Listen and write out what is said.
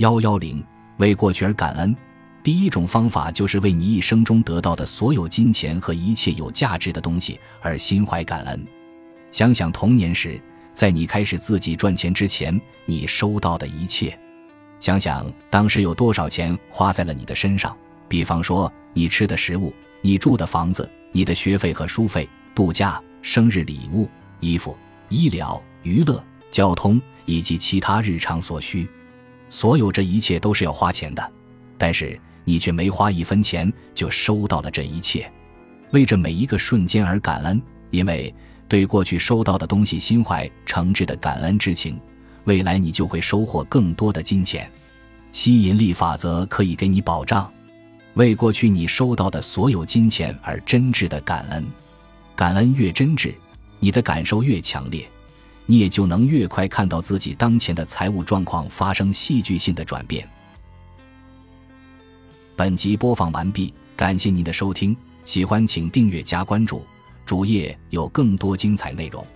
幺幺零为过去而感恩。第一种方法就是为你一生中得到的所有金钱和一切有价值的东西而心怀感恩。想想童年时，在你开始自己赚钱之前，你收到的一切；想想当时有多少钱花在了你的身上，比方说你吃的食物、你住的房子、你的学费和书费、度假、生日礼物、衣服、医疗、娱乐、交通以及其他日常所需。所有这一切都是要花钱的，但是。你却没花一分钱就收到了这一切，为这每一个瞬间而感恩，因为对过去收到的东西心怀诚挚的感恩之情，未来你就会收获更多的金钱。吸引力法则可以给你保障，为过去你收到的所有金钱而真挚的感恩，感恩越真挚，你的感受越强烈，你也就能越快看到自己当前的财务状况发生戏剧性的转变。本集播放完毕，感谢您的收听，喜欢请订阅加关注，主页有更多精彩内容。